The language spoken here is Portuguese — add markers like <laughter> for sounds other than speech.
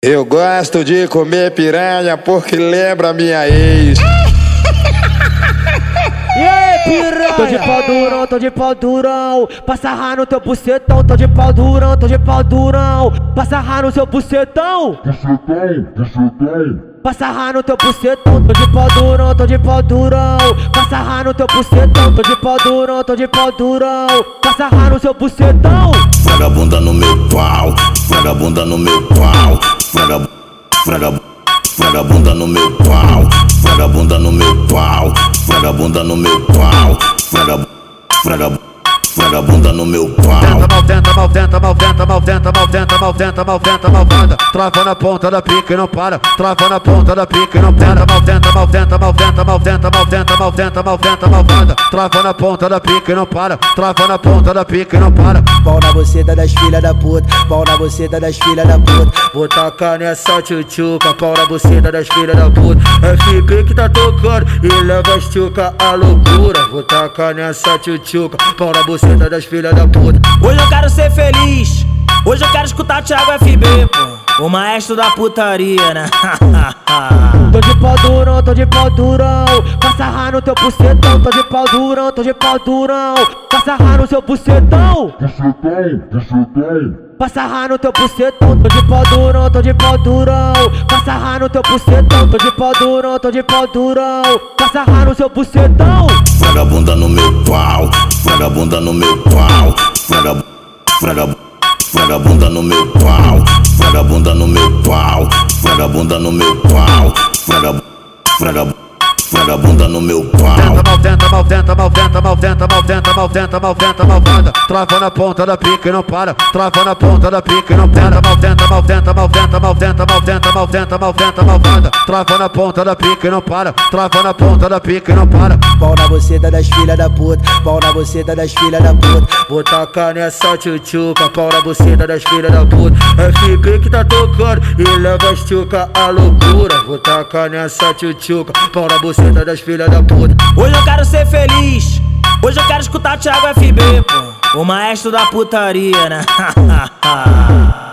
Eu gosto de comer piranha porque lembra minha ex. <laughs> E aí, piranha? Tô de pau durão, tô de pau durão. Passa rá no teu bucetão, tô de pau durão, tô de pau durão. Passa rá no seu bucetão. Bucetão, bucetão. Passa rá no teu bucetão, tô de pau durão, tô de pau durão. Passa rá no teu bucetão, tô de pau durão, tô de pau durão. Passa rá no seu bucetão. Vagabunda no meu pau, vagabunda no meu pau, Esfrega, esfrega, esfrega bunda no meu pau. Esfrega bunda no meu pau. Esfrega bunda no meu pau. Esfrega, esfrega vagabunda, vagabunda, vagabunda no meu pau. Tenta, mal tenta, mal tenta, mal tenta, mal tenta, mal tenta, mal tenta, mal tenta, Trava na ponta da pica e não para. Trava na ponta da pica e não para. Mal tenta, mal tenta, mal tenta, mal tenta, mal tenta, mal tenta, mal tenta, mal tenta. Trava na ponta da pica e não para. Trava na ponta da pica e não para. Pau na buceta das filhas da puta, pau na buceta das filhas da puta. Vou tacar nessa tchutchuca, pau na buceta das filhas da puta. FP que tá tocando e leva as tchuca à loucura. Vou tacar nessa tchutchuca, pau na buceta das filhas da puta. Hoje eu quero ser feliz. Hoje eu quero escutar Thiago FB, pô. O maestro da putaria, né? <laughs> Tô de pau durão, tô de pau durão. Passa rá no teu bucetão, tô de pau durão, tô de pau durão. Passa rá no seu bucetão. Bucetão, bucetão. Passa rá no teu bucetão, tô de pau durão, tô de pau durão. Passa rá no teu bucetão, tô de pau durão, tô de pau durão. Passa rá no seu bucetão. Esfrega a bunda no meu pau, esfrega a bunda no meu pau, esfrega, esfrega, esfrega a bunda no meu pau, esfrega a bunda no meu pau, esfrega a bunda no meu pau, esfrega, esfrega esfrega a bunda no meu pau. Tenta, mal, tenta, mal, tenta, mal, tenta, mal, tenta, mal, tenta, mal, tenta, mal, tenta, malvada. Trava na ponta da pica e não para. Trava na ponta da pica e não para. Mal, tenta, mal, tenta, mal, tenta, mal, tenta, mal, tenta, mal, tenta, mal, tenta, malvada. Trava na ponta da pica e não para. Trava na ponta da pica e não para. Pau na buceta das filhas da puta. Pau na buceta das filhas da puta. Vou tacar nessa tchutchuca. Pau na buceta das filhas da puta. É FB que tá tocando e leva as tchuca à loucura. Vou tacar nessa tchutchuca. Pau na buceta buceta das filhas da puta. Hoje eu quero ser feliz. Hoje eu quero escutar Thiago FB, pô. O maestro da putaria, né? <laughs>